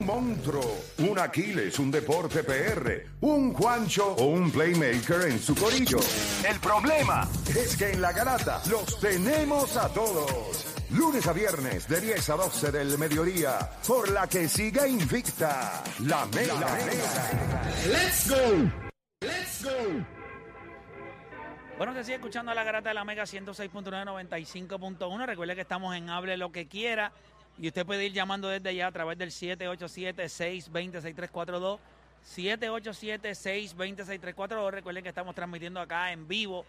Monstruo, un Aquiles, un deporte PR, un Juancho o un playmaker en su corillo. El problema es que en la garata los tenemos a todos. Lunes a viernes de 10 a 12 del mediodía, por la que siga invicta la mega. Let's go. Let's go. Bueno, se sigue escuchando a la garata de la Mega 106.995.1. Recuerde que estamos en Hable lo que quiera. Y usted puede ir llamando desde allá a través del 787-620-6342. 787-620-6342. Recuerden que estamos transmitiendo acá en vivo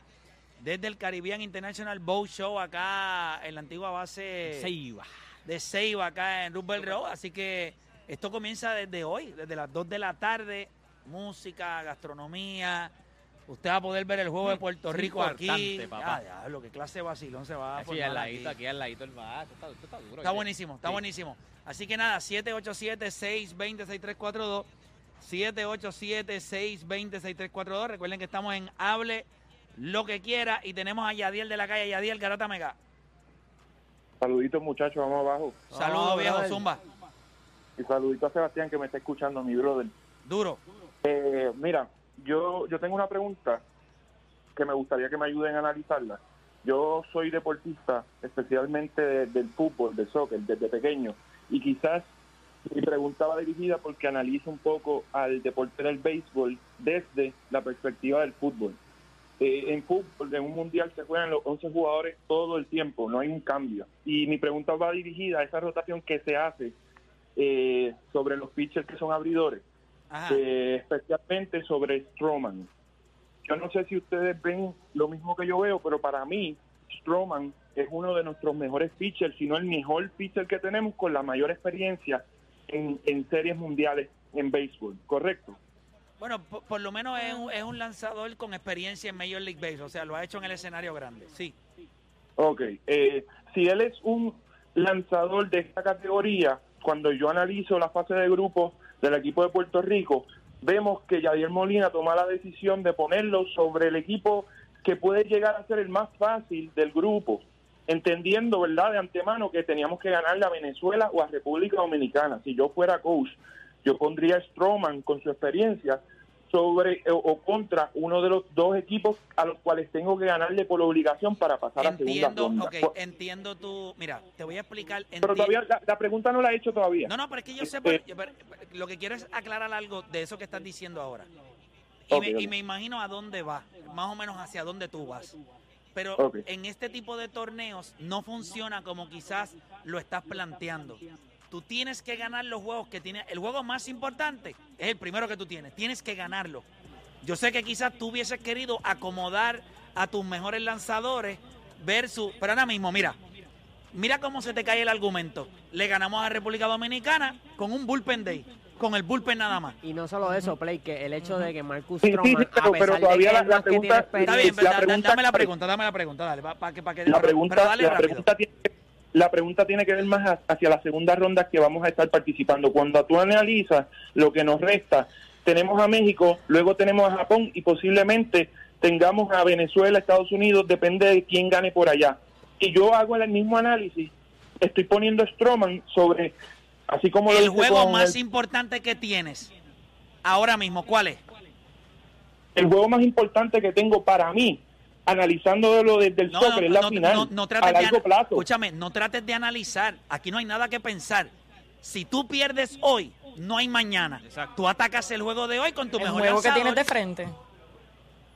desde el Caribbean International Boat Show, acá en la antigua base Ceiba. de Ceiba, acá en Rubel Road. Así que esto comienza desde hoy, desde las 2 de la tarde. Música, gastronomía. Usted va a poder ver el juego de Puerto Sí, Rico aquí. papá. Ya, lo que clase de vacilón se va a formar al ladito, aquí. aquí al ladito el bar. Esto está, esto está duro. Está buenísimo, está Sí. buenísimo. Así que nada, 787-620-6342. 787-620-6342. Recuerden que estamos en Hable lo que quiera y tenemos a Yadiel de la calle, Yadiel Garata Mega. Saluditos muchachos, vamos abajo. Saludos, viejo. Zumba. Y saludito a Sebastián que me está escuchando, mi brother. Duro. Eh, mira, yo, yo tengo una pregunta que me gustaría que me ayuden a analizarla. Yo soy deportista, especialmente de- del fútbol, del soccer, desde pequeño. Y quizás mi pregunta va dirigida porque analizo un poco al deporte del béisbol desde la perspectiva del fútbol. Eh, en fútbol, en un mundial se juegan los 11 jugadores todo el tiempo, no hay un cambio. Y mi pregunta va dirigida a esa rotación que se hace eh, sobre los pitchers que son abridores. Eh, especialmente sobre Stroman. Yo no sé si ustedes ven lo mismo que yo veo, pero para mí Stroman es uno de nuestros mejores pitchers, si no el mejor pitcher que tenemos con la mayor experiencia en, en series mundiales en béisbol, ¿correcto? Bueno, por, por lo menos es un, es un lanzador con experiencia en Major League Baseball. O sea, lo ha hecho en el escenario grande. Sí. Ok, eh, si él es un lanzador de esta categoría, cuando yo analizo la fase de grupo del equipo de Puerto Rico, vemos que Yadier Molina toma la decisión de ponerlo sobre el equipo que puede llegar a ser el más fácil del grupo, entendiendo, ¿verdad?, de antemano que teníamos que ganarle a Venezuela o a República Dominicana. Si yo fuera coach, yo pondría a Stroman con su experiencia sobre o, o contra uno de los dos equipos a los cuales tengo que ganarle por obligación para pasar a segunda Entiendo, ronda. ok, Por- entiendo tu... Mira, te voy a explicar. Pero todavía la, la pregunta no la he hecho todavía. No, no, pero es que yo sé, Este- pero- pero lo que quiero es aclarar algo de eso que estás diciendo ahora. Y, me, y ok. me imagino a dónde va, más o menos hacia dónde tú vas. Pero en este tipo de torneos no funciona como quizás lo estás planteando. Tú tienes que ganar los juegos que tienes. El juego más importante es el primero que tú tienes. Tienes que ganarlo. Yo sé que quizás tú hubieses querido acomodar a tus mejores lanzadores versus. Pero ahora mismo, mira, Mira cómo se te cae el argumento. Le ganamos a República Dominicana con un bullpen day, con el bullpen nada más. Y no solo eso, Play, que el hecho de que Marcus Sí, sí, Stroman, sí, pero- todavía la- la pregunta- Está bien, pero la da- da- pregunta- dame la pregunta, dame la pregunta, dale, para que, pa' que, la pero pregunta, dale la rápido. pregunta tiene, la pregunta tiene que ver más ha- hacia la segunda ronda que vamos a estar participando. Cuando tú analizas lo que nos resta, tenemos a México, luego tenemos a Japón y posiblemente tengamos a Venezuela, Estados Unidos, depende de quién gane por allá. Y yo hago el mismo análisis, estoy poniendo Stroman sobre, así como lo El juego más el- importante que tienes ahora mismo, ¿cuál es? el juego más importante que tengo para mí, analizándolo desde el No, soccer, no, es la no, final, no- no trates a de largo ana- plazo. Escúchame, no trates de analizar. Aquí no hay nada que pensar. Si tú pierdes hoy, no hay mañana. Exacto. Tú atacas el juego de hoy con tu El mejor juego que lanzador. tienes de frente.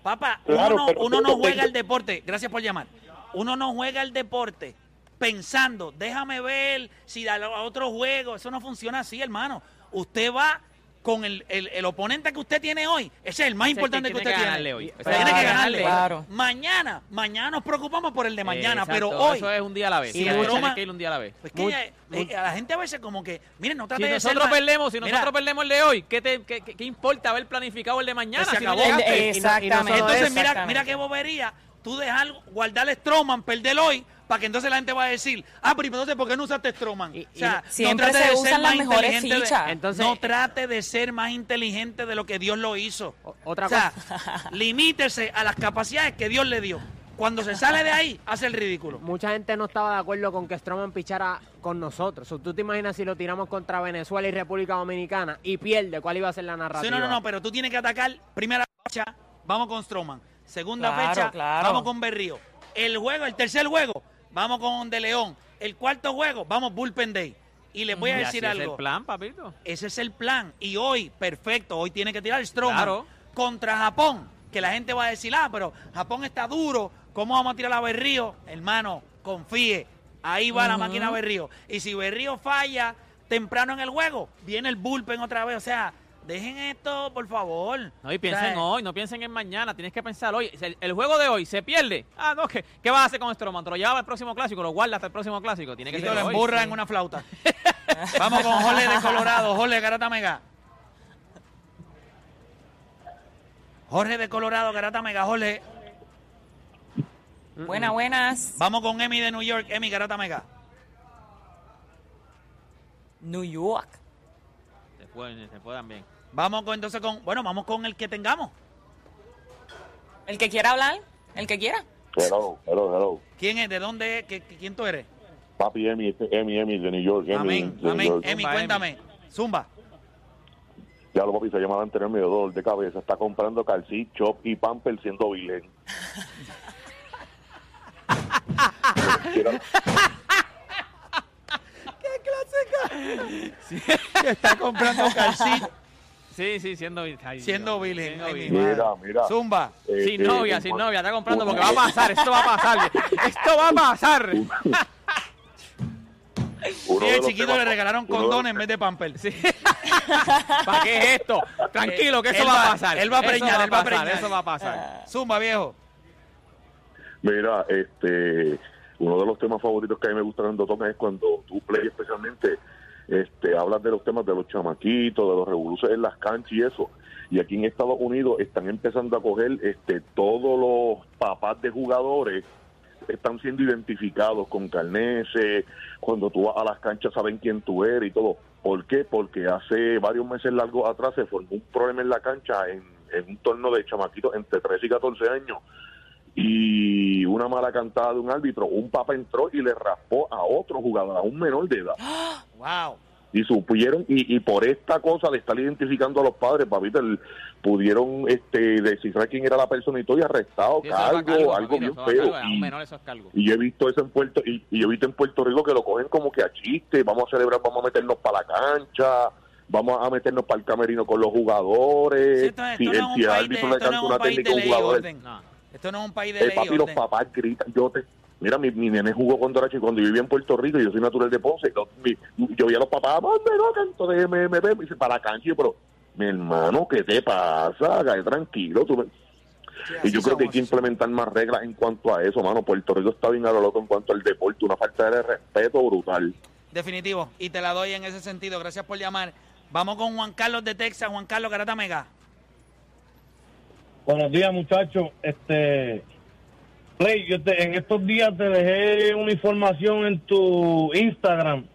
Papá, Claro, uno, no, pero- uno no pero- juega el deporte, gracias por llamar. Uno no juega el deporte pensando, déjame ver si a, otro juego, eso no funciona así, hermano. Usted va con el, el- el oponente que usted tiene hoy, ese es el más importante que, tiene usted ganarle tiene. hoy. Tiene que ganarle. Claro. Mañana, mañana nos preocupamos por el de mañana, pero hoy... Eso es un día a la vez. Si Sí, el tienes Roma- que ir un día a la vez. pues que Muy- eh, muy- eh, a la gente a veces como que, miren, no trate Si de nosotros perdemos, si Mira, nosotros perdemos el de hoy, ¿qué, te, qué, qué- qué importa haber planificado el de mañana? Se si no acabó. y no- Exactamente. Entonces, mira, mira qué bobería. Tú dejar guardar el Stroman, perder hoy, para que entonces la gente va a decir, ah, pero entonces, ¿por qué no usaste Stroman? Y- o sea, Siempre trate se de usan ser las más mejores inteligente de- fichas. Entonces- no trate de ser más inteligente de lo que Dios lo hizo. O- otra o sea, cosa. limítese a las capacidades que Dios le dio. Cuando se sale de ahí, hace el ridículo. Mucha gente no estaba de acuerdo con que Stroman pichara con nosotros. O, ¿Tú te imaginas si lo tiramos contra Venezuela y República Dominicana y pierde? ¿Cuál iba a ser la Sí, narrativa? no, no, no, pero tú tienes que atacar primera fecha, vamos con Stroman. Segunda Claro, fecha, claro. vamos con Berrío. El juego, el tercer juego, vamos con De León. El cuarto juego, vamos Bullpen Day. Y les voy a Y decir así es algo. el plan, papito. Ese es el plan. Y hoy, perfecto, hoy tiene que tirar Stroman Claro. contra Japón. Que la gente va a decir, ah, pero Japón está duro. ¿Cómo vamos a tirar a Berrío? Hermano, confíe. Ahí va la máquina Berrío. Y si Berrío falla temprano en el juego, viene el bullpen otra vez. O sea, dejen esto, por favor. No, y O piensen sea, hoy, no piensen en mañana, tienes que pensar hoy. El, el juego de hoy se pierde. Ah, no, ¿qué, qué vas a hacer con Stroman? ¿Te lo llevas al próximo clásico? ¿Lo guardas hasta el próximo clásico? Tiene que ser lo emburra en una flauta. Vamos con Jorge de Colorado. Jorge Garata Mega. Jorge de Colorado, Garata Mega. Jorge. Buenas, buenas. Vamos con Emi de New York. Emi, Garata Mega. New York. Se pueden, se puedan bien. Vamos con, entonces con, bueno, vamos con el que tengamos. El que quiera hablar, el que quiera. Hello, hello, hello. ¿Quién es? ¿De dónde? es? ¿Qué- qué- ¿Quién tú eres? Papi Emi, este Emi, Emi de New York. Emi, Amén, de New amén. York. Emi, cuéntame. Zumba. Ya lo papi se llama anterior medio dolor de cabeza. Está comprando calcí, chop y pamper siendo virgen. Quiero- Está comprando calcito Sí, sí, siendo siendo. Ay, mi virgen. madre. Mira, mira. Zumba. eh, Sin eh, novia, sin novia, está comprando porque va a pasar, esto va a pasar. Esto va a pasar. Uno Sí, los chiquito temas- le regalaron condones en vez de pamper. Sí. ¿Para qué es esto? Tranquilo, que eso Él va, va- a pasar. él va a Eso preñar, él va a preñar. Eso va a pasar. Zumba, viejo. Mira, este, uno de los temas favoritos que a mí me gustan cuando tocan es cuando tú play especialmente, este, hablas de los temas de los chamaquitos, de los revoluciones en las canchas y eso. Y aquí en Estados Unidos están empezando a coger, este, todos los papás de jugadores están siendo identificados con carneses, cuando tú vas a las canchas saben quién tú eres y todo. ¿Por qué? Porque hace varios meses largos atrás se formó un problema en la cancha en, en un torneo de chamaquitos entre 13 y 14 años y una mala cantada de un árbitro, un papá entró y le raspó a otro jugador, a un menor de edad. Wow. Y supieron, y, y por esta cosa de estar identificando a los padres, papito, el- pudieron este, descifrar quién era la persona y todo y arrestado, Sí, cargo, cargo, algo papito, bien feo. Y- y yo he visto eso en Puerto y, y yo he visto en Puerto Rico que lo cogen como que a chiste, vamos a celebrar, vamos a meternos para la cancha, vamos a meternos para el camerino con los jugadores, Sí, si el, si árbitro le no canta una técnica a un ley y jugador, orden. No. Esto no es un país de eh, ley papi, los papás gritan, yo te... Mira, mi, mi nene jugó cuando era chico, cuando yo vivía en Puerto Rico, y yo soy natural de Ponce, lo- mi- yo veía a los papás, no, de me, me, me, dice, para la cancha, yo, pero, mi hermano, ¿qué te pasa? Cae tranquilo, tú me- Sí, y yo creo que hay que implementar más reglas en cuanto a eso, mano. Puerto Rico está bien a lo loco en cuanto al deporte, una falta de respeto brutal. Definitivo. Y te la doy en ese sentido. Gracias por llamar. Vamos con Juan Carlos de Texas. Juan Carlos Garata Mega. Buenos días, muchachos. Este, Play, yo te- en estos días te dejé una información en tu Instagram.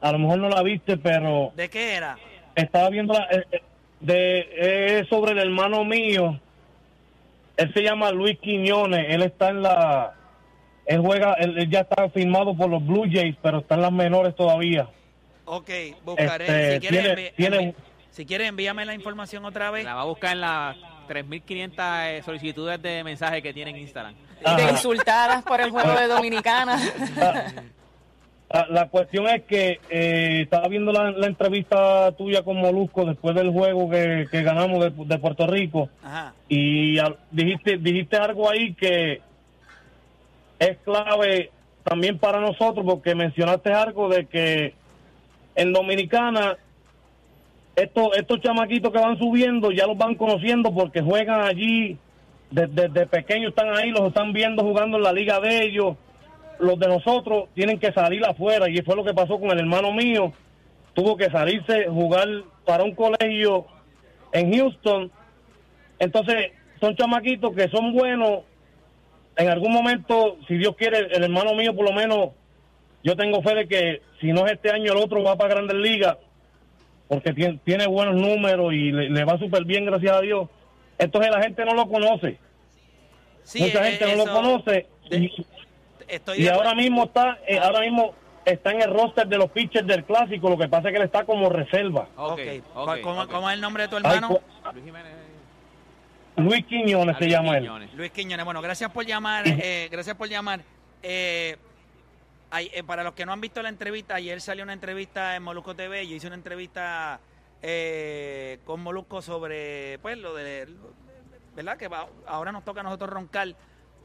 A lo mejor no la viste, pero ¿De qué era? estaba viendo la, eh, eh, de es sobre el hermano mío. Él se llama Luis Quiñones. Él está en la, él juega, él, él ya está firmado por los Blue Jays, pero está en las menores todavía. Ok, buscaré. Este, si, quieres, tiene- envi- tiene- envi- si quieres, envíame la información otra vez. La va a buscar en las 3.500 eh, solicitudes de mensajes que tiene en Instagram. De insultadas por el juego de Dominicana. La, la cuestión es que eh, estaba viendo la, la entrevista tuya con Molusco después del juego que, que ganamos de, de Puerto Rico Ajá. y al- dijiste dijiste algo ahí que es clave también para nosotros porque mencionaste algo de que en Dominicana estos estos chamaquitos que van subiendo ya los van conociendo porque juegan allí desde, desde pequeños están ahí los están viendo jugando en la liga de ellos. Los de nosotros tienen que salir afuera y fue lo que pasó con el hermano mío. Tuvo que salirse jugar para un colegio en Houston. Entonces, son chamaquitos que son buenos. En algún momento, si Dios quiere, el hermano mío, por lo menos, yo tengo fe de que si no es este año, el otro va para Grandes Ligas, porque tiene, tiene buenos números y le, le va súper bien, gracias a Dios. Entonces, la gente no lo conoce. Sí, Mucha eh, gente no lo conoce. Y, Estoy y de ahora mismo está, eh, ahora mismo está en el roster de los pitchers del clásico. Lo que pasa es que él está como reserva. Ok. ¿Cuál- ¿Cómo, cómo es el nombre de tu Ay, hermano? cu- Luis Jiménez. Luis Quiñones se Luis llama él. Luis Quiñones. Bueno, gracias por llamar. eh, gracias por llamar. Eh, eh, para los que no han visto la entrevista, ayer salió una entrevista en Molusco TV. Yo hice una entrevista eh, con Molusco sobre, pues, lo de, ¿verdad? Que ahora nos toca a nosotros roncar.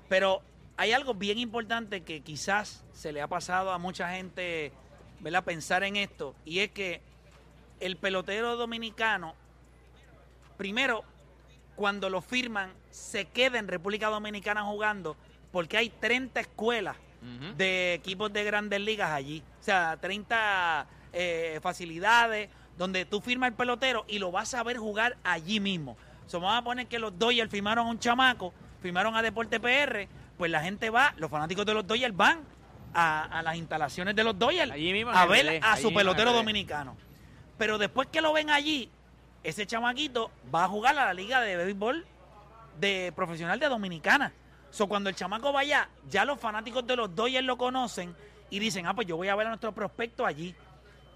Pero hay algo bien importante que quizás se le ha pasado a mucha gente, ¿verdad? Pensar en esto. Y es que el pelotero dominicano, primero, cuando lo firman, se queda en República Dominicana jugando porque hay 30 escuelas De equipos de grandes ligas allí. O sea, 30 eh, facilidades donde tú firmas el pelotero y lo vas a ver jugar allí mismo. So, vamos a poner que los Dodgers firmaron a un chamaco, firmaron a Deporte PR, pues la gente va, los fanáticos de los Dodgers van a, a las instalaciones de los Dodgers Allí mismo a ver a su pelotero dominicano. Pero después que lo ven allí, ese chamaquito va a jugar a la liga de béisbol de profesional de Dominicana. So, cuando el chamaco vaya, ya los fanáticos de los Dodgers lo conocen y dicen, ah, pues yo voy a ver a nuestro prospecto allí.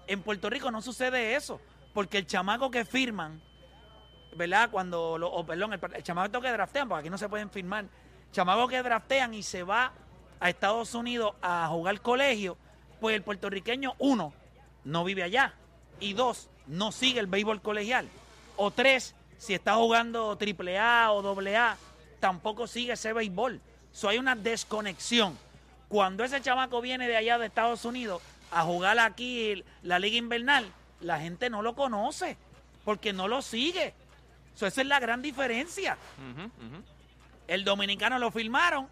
En Puerto Rico no sucede eso, porque el chamaco que firman, ¿verdad? Cuando, lo, o perdón, el, chamaco que draftean, porque aquí no se pueden firmar, chamaco que draftean y se va a Estados Unidos a jugar colegio, pues el puertorriqueño, uno, no vive allá, y dos, no sigue el béisbol colegial, o tres, si está jugando triple A o doble A, tampoco sigue ese béisbol. So, hay una desconexión. Cuando ese chamaco viene de allá de Estados Unidos a jugar aquí la liga invernal, la gente no lo conoce porque no lo sigue. So, esa es la gran diferencia. El dominicano lo firmaron,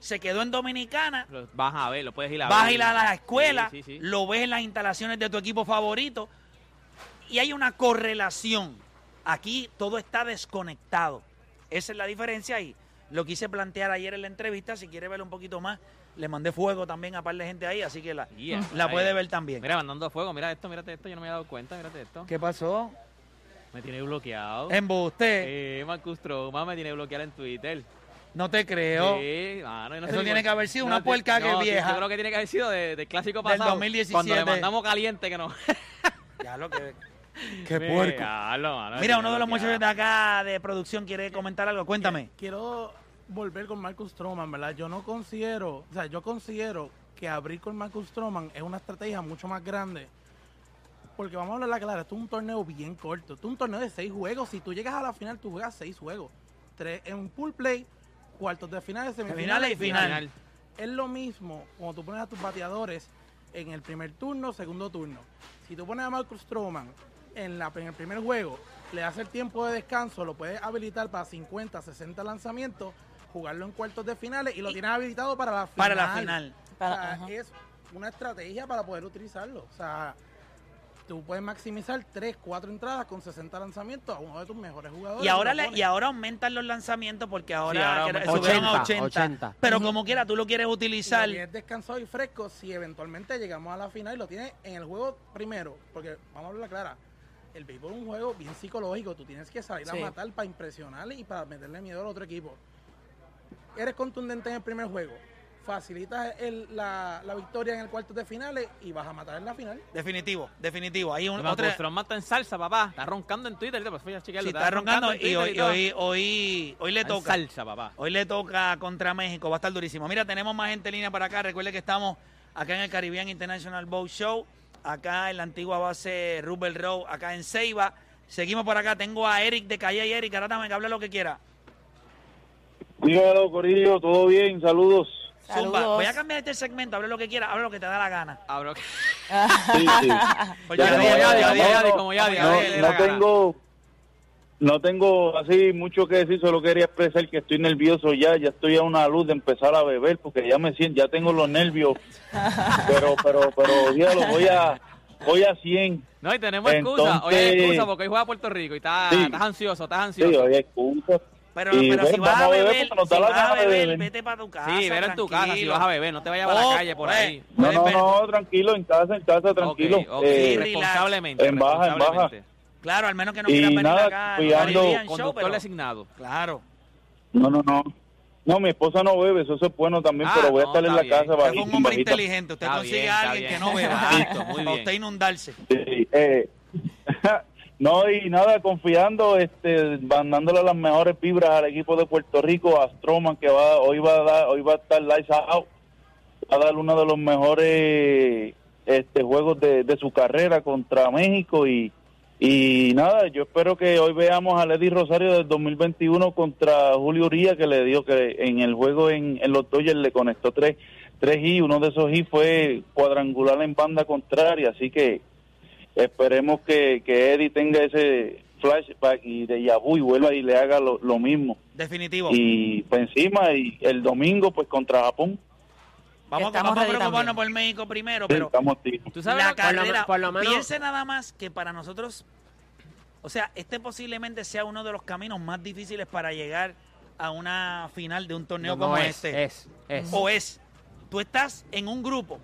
se quedó en Dominicana, Lo vas a ver, lo puedes ir a vas a ver. ir a la escuela, Sí, sí, sí. lo ves en las instalaciones de tu equipo favorito y hay una correlación. Aquí todo está desconectado. Esa es la diferencia y lo quise plantear ayer en la entrevista. Si quiere verlo un poquito más, le mandé fuego también a par de gente ahí, así que la, Yeah, la puede ver también. Mira, mandando fuego, mira esto, mírate esto, yo no me había dado cuenta, mírate esto. ¿Qué pasó? Me tiene bloqueado. Embuste. Eh, Marcus Troma me tiene bloqueado en Twitter. No te creo. Sí, mano, no Eso tiene que haber sido no, una puerca que no, sí, vieja. Yo creo que tiene que haber sido de- del clásico Del pasado. 2017. Cuando le mandamos caliente que no. Ya lo que. Qué Mira, puerco. Mira, uno de los muchachos de acá de producción quiere comentar algo. Cuéntame. Quiero volver con Marcus Stroman, ¿verdad? Yo no considero, o sea, yo considero que abrir con Marcus Stroman es una estrategia mucho más grande. Porque vamos a hablar la clara, esto es un torneo bien corto. Esto es un torneo de seis juegos. Si tú llegas a la final, tú juegas seis juegos. Tres en un pool play, cuartos de finales, semifinales Finales y final. Final. es lo mismo cuando tú pones a tus bateadores en el primer turno, segundo turno. Si tú pones a Marcus Stroman en, la, en el primer juego, le das el tiempo de descanso, lo puedes habilitar para 50, 60 lanzamientos, jugarlo en cuartos de finales y lo tienes habilitado para la final. Para la final. O Para- sea, ajá. es una estrategia para poder utilizarlo. O sea, tú puedes maximizar 3, 4 entradas con 60 lanzamientos a uno de tus mejores jugadores. Y ahora, le- y ahora aumentan los lanzamientos porque ahora, Sí, ahora que a 80, 80. 80. Pero como quiera, tú lo quieres Y utilizar. lo tienes descansado y fresco si eventualmente llegamos a la final y lo tienes en el juego primero. Porque vamos a hablar clara. El béisbol es un juego bien psicológico. Tú tienes que salir Sí. a matar para impresionar y para meterle miedo al otro equipo. Eres contundente en el primer juego. Facilitas el- la, la victoria en el cuarto de finales y vas a matar en la final. Definitivo, definitivo. Hay un, otra. Está en salsa, papá. Está roncando en Twitter. Pues fui a. Sí, está roncando y hoy, y hoy, hoy, hoy le Está en toca. salsa, papá. Hoy le toca contra México, va a estar durísimo. Mira, tenemos más gente en línea para acá. Recuerde que estamos acá en el Caribbean International Boat Show, acá en la antigua base Rubel Road, acá en Ceiba. Seguimos por acá, tengo a Eric de Calle y Eric, ahora que hable lo que quiera. Dígalo, Corillo, todo bien, saludos. Zumba, voy a cambiar este segmento, hable lo que quiera, hable lo que te da la gana. Hablo Sí, sí. Porque Ya, ya- no, ya- Yadi, ya- ya- como Yadi, no, tengo no tengo así mucho que decir, solo quería expresar que estoy nervioso ya, ya estoy a una luz de empezar a beber porque ya me siento, ya tengo los nervios, pero pero pero dígalo, voy a voy a 100. No, y tenemos excusa. Hoy hay Entonces- excusa porque hoy juega Puerto Rico y está- Sí. estás ansioso, estás Sí, ansioso. hoy hay excusa. Pero, Y, pero si vas a a beber da si vas a beber, beber. vete para tu casa. Sí, ver en tu casa si vas a beber, no te vayas a la Oh, calle por pues, ahí. No, no, no, tranquilo, en casa, en casa, tranquilo. Ok, ok, Eh, responsablemente. en baja, en baja. Claro, al menos que no Y quieras venir nada, acá. cuidando- Conductor pero- designado. Claro. no, no, no. No, mi esposa no bebe, eso es bueno también, Ah, pero voy a no, estar en la bien. casa Usted bajito, un hombre inteligente. Usted Está consigue bien, a alguien que no beba. Listo, muy bien. usted inundarse. Sí, eh, no, y nada, confiando, este, mandándole las mejores vibras al equipo de Puerto Rico, a Stroman, que va, hoy va a dar, hoy va a estar lights out, va a dar uno de los mejores este, juegos de, de su carrera contra México y, y nada, yo espero que hoy veamos a Lady Rosario del 2021 contra Julio Uría, que le dio que en el juego en, en los Dodgers le conectó tres, tres y uno de esos y fue cuadrangular en banda contraria, así que esperemos que, que Eddie tenga ese flashback y de Yabu y vuelva y le haga lo, lo mismo. Definitivo. Y pues encima, y el domingo pues contra Japón, Vamos, a preocuparnos también. por México primero, sí, pero. ¿Tú sabes la Por lo- carrera, por lo menos- piense nada más que para nosotros, o sea, este posiblemente sea uno de los caminos más difíciles para llegar a una final de un torneo No, no como es, este. es, es. O es, tú estás en un grupo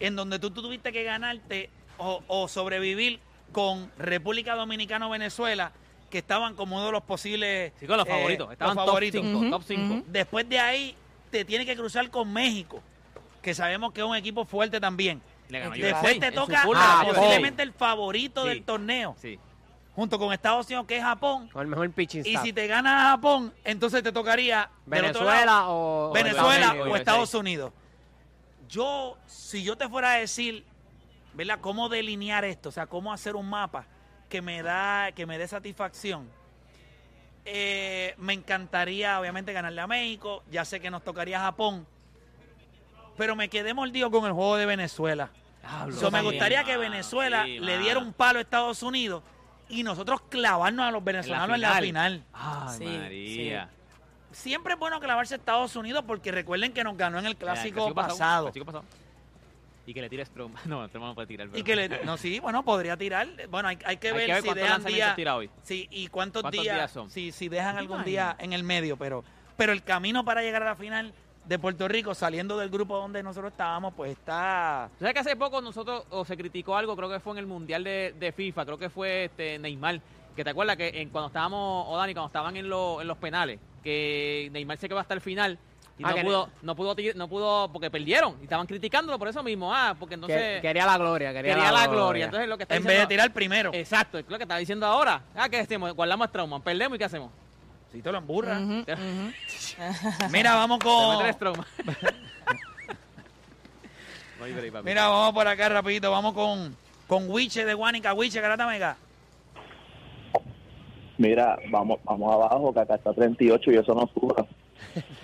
en donde tú, tú tuviste que ganarte o, o sobrevivir con República Dominicana o Venezuela, que estaban como uno de los posibles Sí, con los eh, favoritos. Estaban los top favoritos. 5. Ujú, Top 5. ujú. Después de ahí, te tienes que cruzar con México, que sabemos que es un equipo fuerte también. Le ganó Después te toca posiblemente el favorito Sí. del torneo, Sí. junto con Estados Unidos, que es Japón. Con el mejor pitching Y staff. si te gana Japón, entonces te tocaría otro lado, Venezuela o... Venezuela Estados Unidos, o. Estados Unidos. Yo, si yo te fuera a decir, ¿verdad? ¿Cómo delinear esto? O sea, cómo hacer un mapa que me da, que me dé satisfacción. Eh, me encantaría, obviamente, ganarle a México. Ya sé que nos tocaría Japón. Pero me quedé mordido con el juego de Venezuela. Diablo, So, me gustaría que mano, Venezuela sí, le diera un palo a Estados Unidos y nosotros clavarnos a los venezolanos en la final. Ay, Sí, María. Siempre es bueno clavarse a Estados Unidos porque recuerden que nos ganó en el clásico, El pasado. clásico pasado. Y que le tire Strom. No, Strom no puede tirar. Y que le, no, sí, bueno, podría tirar. Bueno, hay, hay que Hay ver que ver si dejan días. tira hoy. Sí, y cuántos, ¿Cuántos días, días son? Si, si dejan ¿Te algún día en el medio, pero, pero el camino para llegar a la final de Puerto Rico, saliendo del grupo donde nosotros estábamos, pues está. ¿Sabes que hace poco nosotros, o se criticó algo, creo que fue en el Mundial de, de FIFA, creo que fue este Neymar, que te acuerdas que en, cuando estábamos, o Dani, cuando estaban en, los en los penales, que Neymar se quedó hasta el final y Ah, no que pudo, no pudo, no pudo, porque perdieron, y estaban criticándolo por eso mismo, ah, porque entonces Que- quería la gloria, quería, quería la gloria. Entonces lo que está En vez de tirar primero. Exacto, es lo que está diciendo ahora. Ah, ¿qué decimos? Guardamos trauma, perdemos y ¿qué hacemos? Si te lo emburra. Ujú, Te- ujú. Mira, vamos con. Mira, vamos por acá rapidito. Vamos con, con Wiche de Guanica. Wiche, Garata Mega. Mira, vamos vamos abajo, que acá está 38 y eso no suba.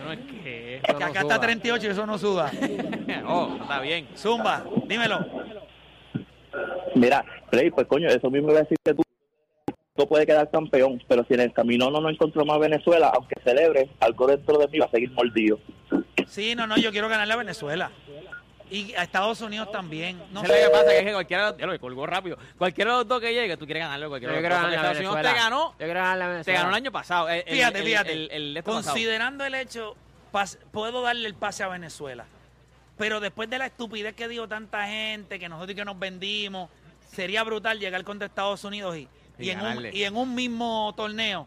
No, es que... Eso Que no acá suba. está 38 y eso no suda. Oh, está bien. Zumba, dímelo. Mira, Play, pues coño, eso mismo iba a decir que tú no puedes quedar campeón, pero si en el camino no nos encontró más Venezuela, aunque celebre, algo dentro de mí va a seguir mordido. Sí, no, no, yo quiero ganarle a Venezuela. Y a Estados Unidos también. No sé. lo que pasa, que es que cualquiera, ya lo colgó rápido. Cualquiera de los dos que llegue, tú quieres ganarlo. Yo Cualquiera de quiero los a Estados Unidos Venezuela. te ganó, Yo quiero ganarle a te Venezuela. ganó el año pasado. el- el- Fíjate, el- fíjate. El, el de este pasado. Considerando el hecho, pas- puedo darle el pase a Venezuela. Pero después de la estupidez que dijo tanta gente, que nosotros y que nos vendimos, sería brutal llegar contra Estados Unidos y, Y y, en, un, y en un mismo torneo.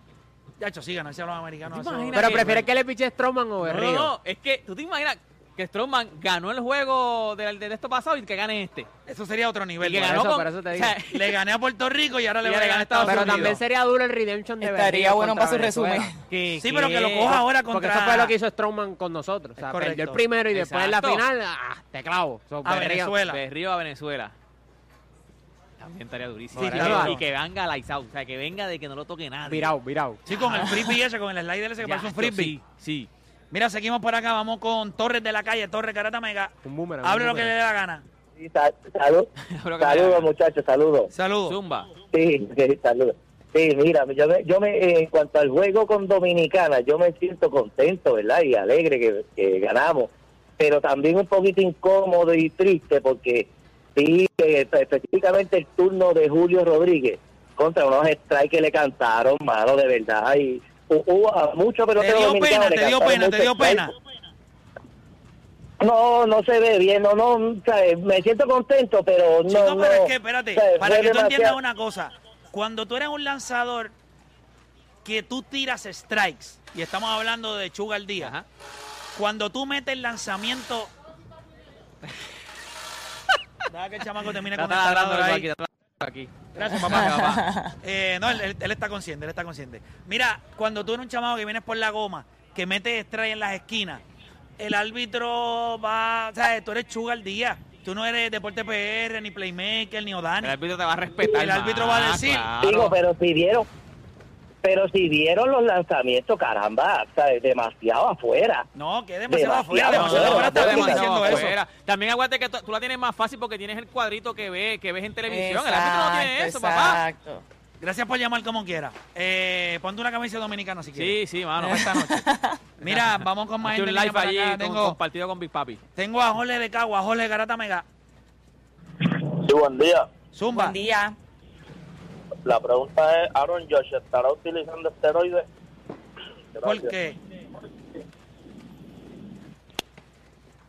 Ya hecho, sí, ganarse a los americanos. ¿Tú te eso- imaginas Pero prefieres que le piche Stroman o Berrío. no, no, es que tú te imaginas que Strowman ganó el juego del de, esto pasado y que gane este. Eso sería otro nivel. Y que ganó eso- con- por eso te digo. o sea, Le gané a Puerto Rico y ahora le Y voy a ganar a gané a Estados Estados Pero Unidos. también sería duro el redemption de Estaría Berrío bueno para su resumen. Sí, pero que lo coja ahora Porque contra... eso fue lo que hizo Strowman con nosotros. O sea, perdió el primero y después en la Exacto. final, ah, te clavo. So, A Berrío- Venezuela. Berrío a Venezuela. También estaría durísimo. Sí, y, claro. que, y que venga Lights Out, o sea, que venga de que no lo toque nadie. Virao, virao. Sí, con el frisbee ese, con el slider ese que Ya, parece un frisbee. Sí, sí. Mira, seguimos por acá, vamos con Torres de la calle, Torres Garata Mega. Un boomerang. Hable lo que le dé la gana. Sí, salud- saludos, muchachos, saludos. Saludos. Zumba. Sí, sí, saludos. Sí, mira, yo me, yo me, eh, en cuanto al juego con Dominicana, yo me siento contento, ¿verdad? Y alegre que, que ganamos, pero también un poquito incómodo y triste porque sí, específicamente el turno de Julio Rodríguez contra unos strikes que le cantaron, mano, de verdad. Y hu- hubo a muchos Te peloteros dio pena, te dio pena, te dio pena. No, no se ve bien, no, no, me siento contento, pero no, Chico, no. pero es que, espérate, para que tú entiendas demasiado- una cosa. Cuando tú eres un lanzador que tú tiras strikes, y estamos hablando de Chuga al día, cuando tú metes el lanzamiento... Deja que el chamaco termine con el aquí. Gracias, papá. Eh, no, él, él- él está consciente, él está consciente. Mira, cuando tú eres un chamaco que vienes por la goma, que metes strike en las esquinas, el árbitro va, o sea, tú eres chuga al día. Tú no eres deporte PR, ni playmaker, ni Odani. El árbitro te va a respetar. El árbitro va a decir, claro. Digo, pero si vieron, pero si vieron los lanzamientos, caramba, o sea, demasiado afuera. No, que demasiado afuera, Demasiado demasiado afuera, afuera. Estamos demasiado diciendo eso. afuera. También aguante que tú, la tienes más fácil porque tienes el cuadrito que ve, que ves en televisión. el árbitro no tiene eso, Exacto, papá. exacto. Gracias por llamar como quiera. Eh, ponte una camisa dominicana si quieres. Sí, sí, mano, esta noche. Mira, vamos con más gente live allí acá. Tengo, compartido con Big Papi. tengo a Jorge de Cagua, Jorge Garata Mega. Sí, buen día. Zumba. Buen día. La pregunta es, Aaron Josh, ¿estará utilizando esteroides? ¿Por qué?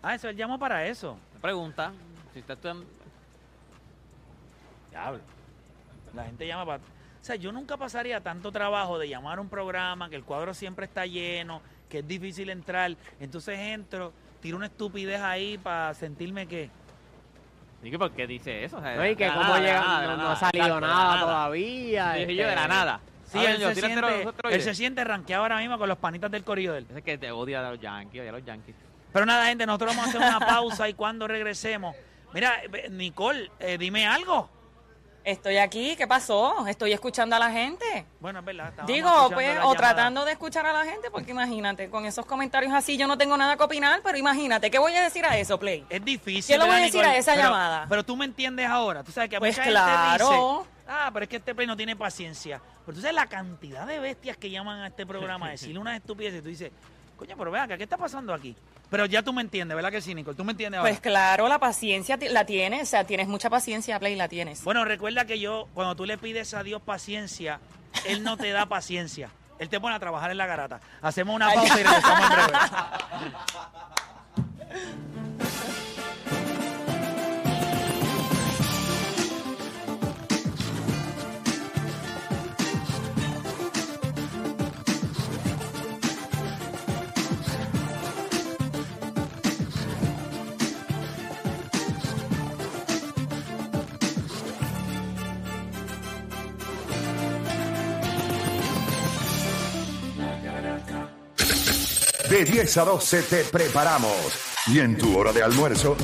Ah, eso, él llamó para eso. Pregunta. Si está estudiando- Diablo. La gente llama para... O sea, yo nunca pasaría tanto trabajo de llamar a un programa, que el cuadro siempre está lleno, que es difícil entrar. Entonces entro, tiro una estupidez ahí para sentirme que... ¿Y qué por qué dice eso? O sea, No, y que cómo llega, nada, no, ha salido nada, nada. todavía. Dije este, yo de la nada. Sí, Ahora, él, se siente, él se siente rankeado ahora mismo con los panitas del corillo de él. Ese que te odia a los Yankees, odia a los Yankees. Pero nada, gente, nosotros vamos a hacer una pausa y cuando regresemos... Mira, Nicole, eh, dime algo. Estoy aquí, ¿qué pasó? Estoy escuchando a la gente. Bueno, es verdad. Digo, pues, o tratando de escuchar a la gente, porque imagínate, con esos comentarios así yo no tengo nada que opinar, pero imagínate, ¿qué voy a decir a eso, Play? Es difícil. ¿Qué le voy a ¿verdad, decir Nicole? a esa Pero- llamada? Pero tú me entiendes ahora. Tú sabes que Pues mucha gente claro. dice, ah, pero es que este play no tiene paciencia. Pero tú sabes la cantidad de bestias que llaman a este programa a decirle unas estupideces y tú dices, coño, pero vea, ¿qué está pasando aquí? Pero ya tú me entiendes, ¿verdad que sí, Nicole? Tú me entiendes ahora. Pues claro, la paciencia la tienes, o sea, tienes mucha paciencia, Play, la tienes. Bueno, recuerda que yo, cuando tú le pides a Dios paciencia, Él no te da paciencia. Él te pone a trabajar en la garata. Hacemos una pausa y regresamos en breve. De 10 a 12 te preparamos. Y en tu hora de almuerzo,